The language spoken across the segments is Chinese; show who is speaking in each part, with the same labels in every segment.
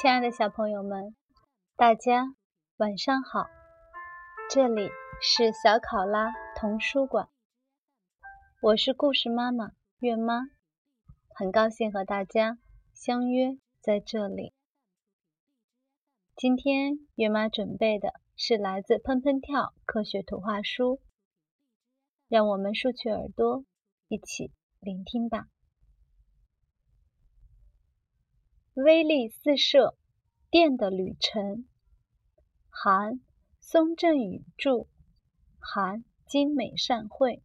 Speaker 1: 亲爱的小朋友们，大家晚上好！这里是小考拉童书馆，我是故事妈妈月妈，很高兴和大家相约在这里。今天月妈准备的是来自喷喷跳科学图画书，让我们竖起耳朵，一起聆听吧。威力四射，电的旅程。韩松振宇著，韩金美善绘，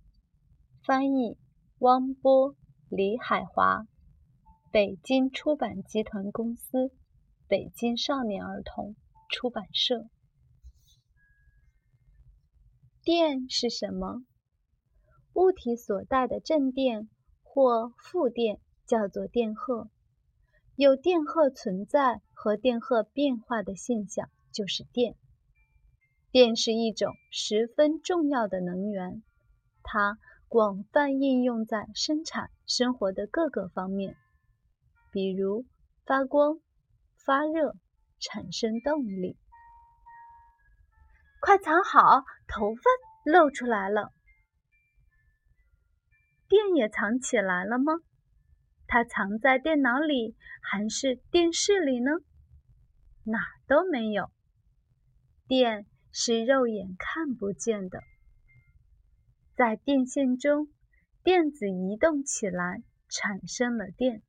Speaker 1: 翻译汪波、李海华，北京出版集团公司，北京少年儿童出版社。电是什么？物体所带的正电或负电叫做电荷。有电荷存在和电荷变化的现象就是电。电是一种十分重要的能源，它广泛应用在生产生活的各个方面，比如发光、发热、产生动力。快藏好，头发露出来了。电也藏起来了吗？它藏在电脑里还是电视里呢？哪儿都没有。电是肉眼看不见的，在电线中，电子移动起来，产生了电。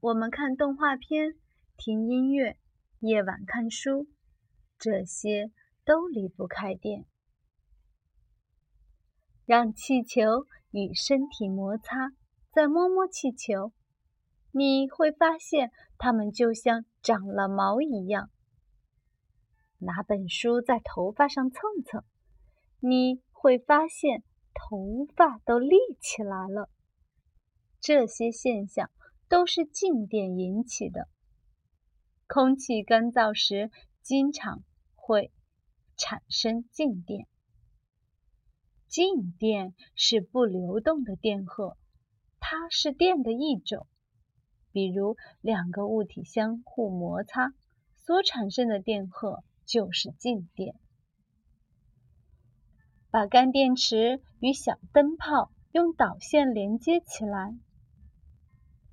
Speaker 1: 我们看动画片、听音乐、夜晚看书，这些都离不开电。让气球与身体摩擦。再摸摸气球，你会发现它们就像长了毛一样。拿本书在头发上蹭蹭，你会发现头发都立起来了。这些现象都是静电引起的。空气干燥时，经常会产生静电。静电是不流动的电荷。它是电的一种，比如两个物体相互摩擦所产生的电荷就是静电。把干电池与小灯泡用导线连接起来，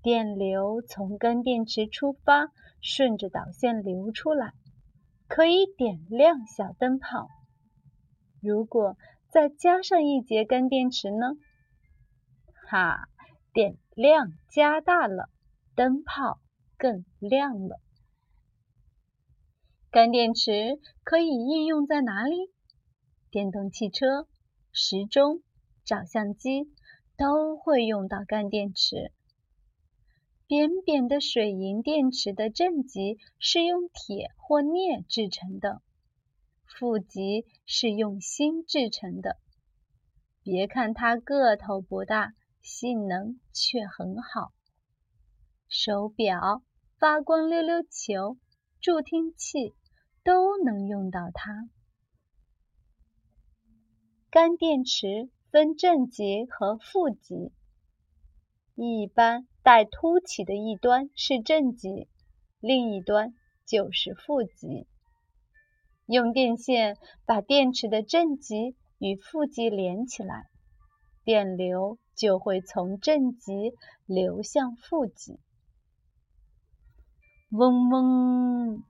Speaker 1: 电流从干电池出发，顺着导线流出来，可以点亮小灯泡。如果再加上一节干电池呢？哈！电量加大了，灯泡更亮了。干电池可以应用在哪里？电动汽车、时钟、照相机都会用到干电池。扁扁的水银电池的正极是用铁或镍制成的，负极是用锌制成的。别看它个头不大。性能却很好，手表、发光溜溜球、助听器都能用到它。干电池分正极和负极，一般带凸起的一端是正极，另一端就是负极。用电线把电池的正极与负极连起来，电流。就会从正极流向负极。嗡嗡，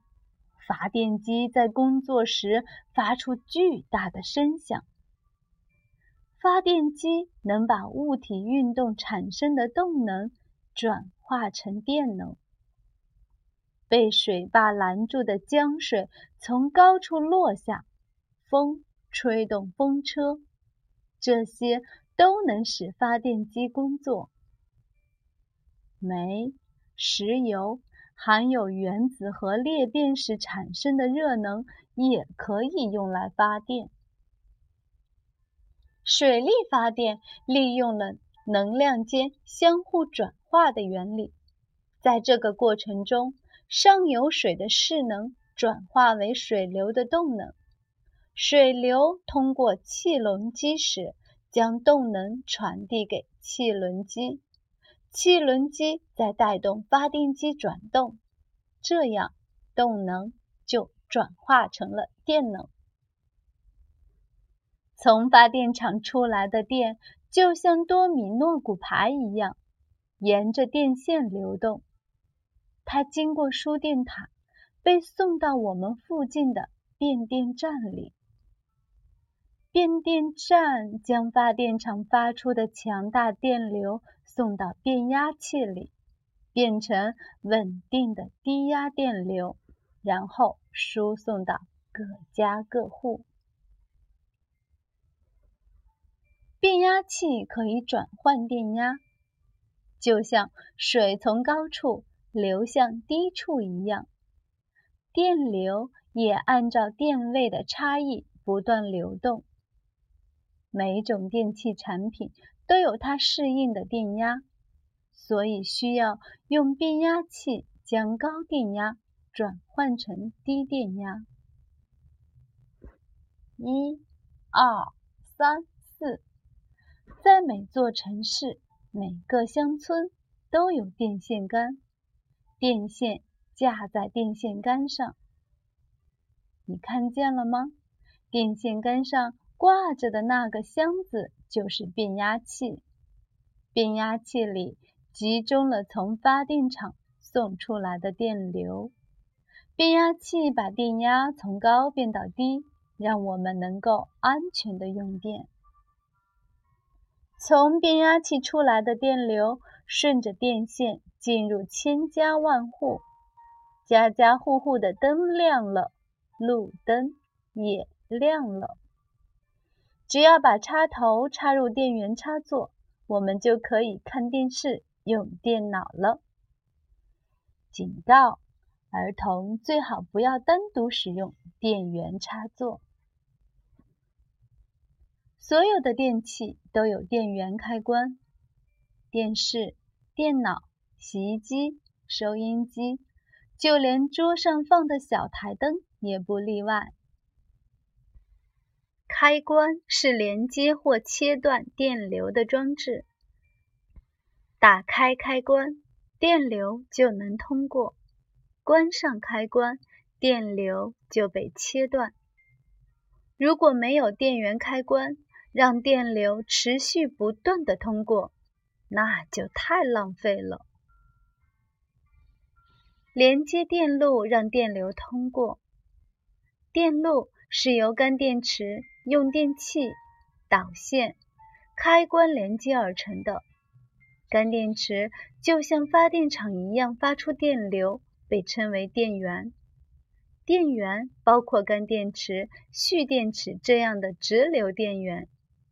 Speaker 1: 发电机在工作时发出巨大的声响。发电机能把物体运动产生的动能转化成电能。被水坝拦住的江水从高处落下，风吹动风车，这些。都能使发电机工作。煤、石油含有原子核裂变时产生的热能，也可以用来发电。水力发电利用了能量间相互转化的原理，在这个过程中，上游水的势能转化为水流的动能，水流通过气轮机时。将动能传递给汽轮机，汽轮机再带动发电机转动，这样动能就转化成了电能。从发电厂出来的电就像多米诺骨牌一样，沿着电线流动。它经过输电塔，被送到我们附近的变电站里。变电站将发电厂发出的强大电流送到变压器里，变成稳定的低压电流，然后输送到各家各户。变压器可以转换电压，就像水从高处流向低处一样，电流也按照电位的差异不断流动。每种电器产品都有它适应的电压，所以需要用变压器将高电压转换成低电压。一、二、三、四。在每座城市、每个乡村都有电线杆，电线架在电线杆上。你看见了吗？电线杆上挂着的那个箱子就是变压器，变压器里集中了从发电厂送出来的电流，变压器把电压从高变到低，让我们能够安全的用电。从变压器出来的电流顺着电线进入千家万户，家家户户的灯亮了，路灯也亮了。只要把插头插入电源插座，我们就可以看电视、用电脑了。警告：儿童最好不要单独使用电源插座。所有的电器都有电源开关，电视、电脑、洗衣机、收音机，就连桌上放的小台灯也不例外。开关是连接或切断电流的装置，打开开关，电流就能通过；关上开关，电流就被切断。如果没有电源开关，让电流持续不断的通过，那就太浪费了。连接电路让电流通过，电路是由干电池、用电器、导线、开关连接而成的。干电池就像发电厂一样发出电流，被称为电源。电源包括干电池、蓄电池这样的直流电源。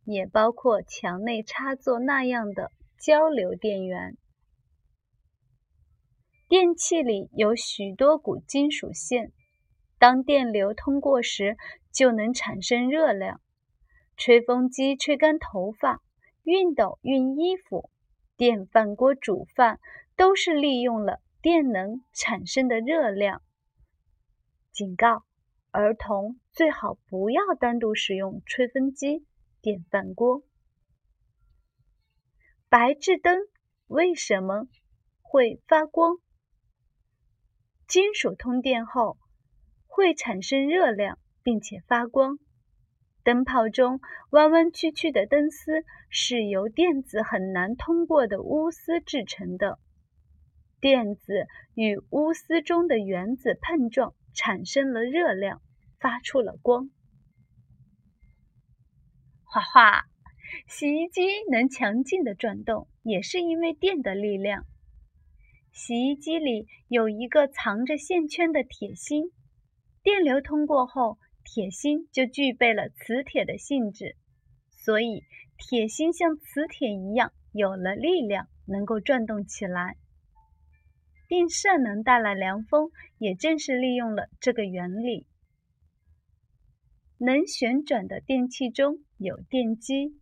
Speaker 1: 也包括墙内插座那样的交流电源。电器里有许多股金属线，当电流通过时，就能产生热量。吹风机吹干头发，熨斗熨衣服，电饭锅煮饭，都是利用了电能产生的热量。警告：儿童最好不要单独使用吹风机。电饭锅、白炽灯为什么会发光？金属通电后会产生热量，并且发光。灯泡中弯弯曲曲的灯丝是由电子很难通过的钨丝制成的，电子与钨丝中的原子碰撞，产生了热量，发出了光。画画，洗衣机能强劲的转动，也是因为电的力量。洗衣机里有一个藏着线圈的铁芯，电流通过后，铁芯就具备了磁铁的性质，所以铁芯像磁铁一样有了力量，能够转动起来。电扇能带来凉风，也正是利用了这个原理。能旋转的电器中有电机。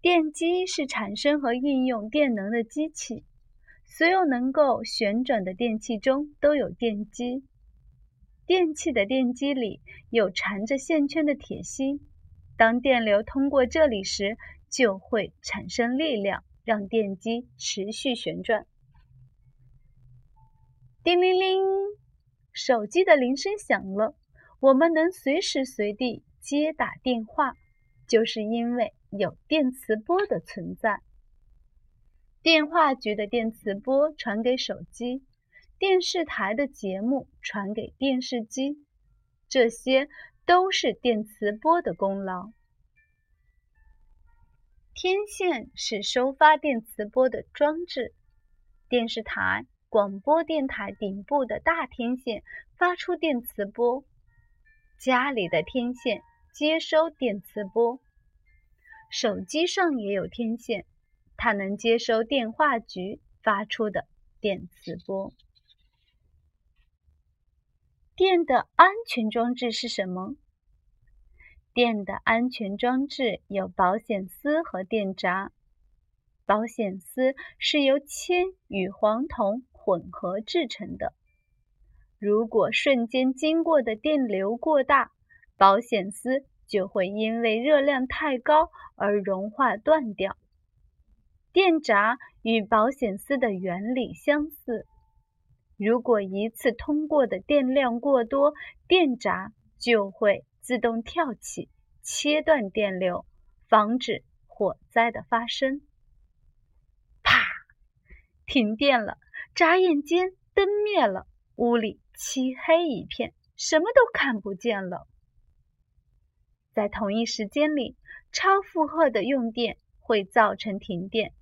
Speaker 1: 电机是产生和应用电能的机器。所有能够旋转的电器中都有电机。电器的电机里有缠着线圈的铁芯，当电流通过这里时，就会产生力量，让电机持续旋转。叮铃铃，手机的铃声响了。我们能随时随地接打电话，就是因为有电磁波的存在。电话局的电磁波传给手机，电视台的节目传给电视机，这些都是电磁波的功劳。天线是收发电磁波的装置，电视台、广播电台顶部的大天线发出电磁波，家里的天线接收电磁波，手机上也有天线，它能接收电话局发出的电磁波。电的安全装置是什么？电的安全装置有保险丝和电闸。保险丝是由铅与黄铜混合制成的。如果瞬间经过的电流过大，保险丝就会因为热量太高而融化断掉。电闸与保险丝的原理相似。如果一次通过的电量过多，电闸就会。自动跳起，切断电流，防止火灾的发生。啪！停电了，眨眼间灯灭了，屋里漆黑一片，什么都看不见了。在同一时间里，超负荷的用电会造成停电，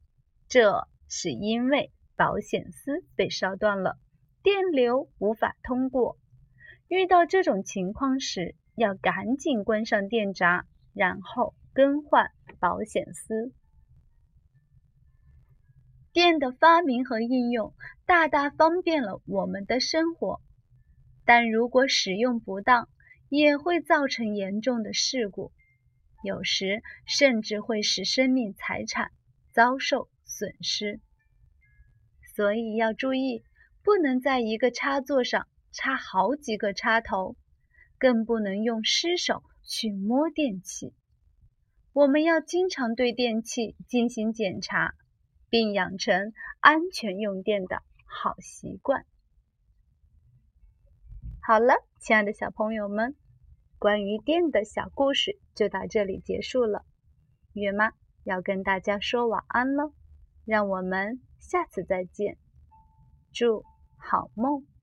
Speaker 1: 这是因为保险丝被烧断了，电流无法通过。遇到这种情况时，要赶紧关上电闸，然后更换保险丝。电的发明和应用大大方便了我们的生活，但如果使用不当，也会造成严重的事故，有时甚至会使生命财产遭受损失。所以要注意，不能在一个插座上插好几个插头。更不能用湿手去摸电器。我们要经常对电器进行检查，并养成安全用电的好习惯。好了，亲爱的小朋友们，关于电的小故事就到这里结束了。月妈要跟大家说晚安了，让我们下次再见，祝好梦。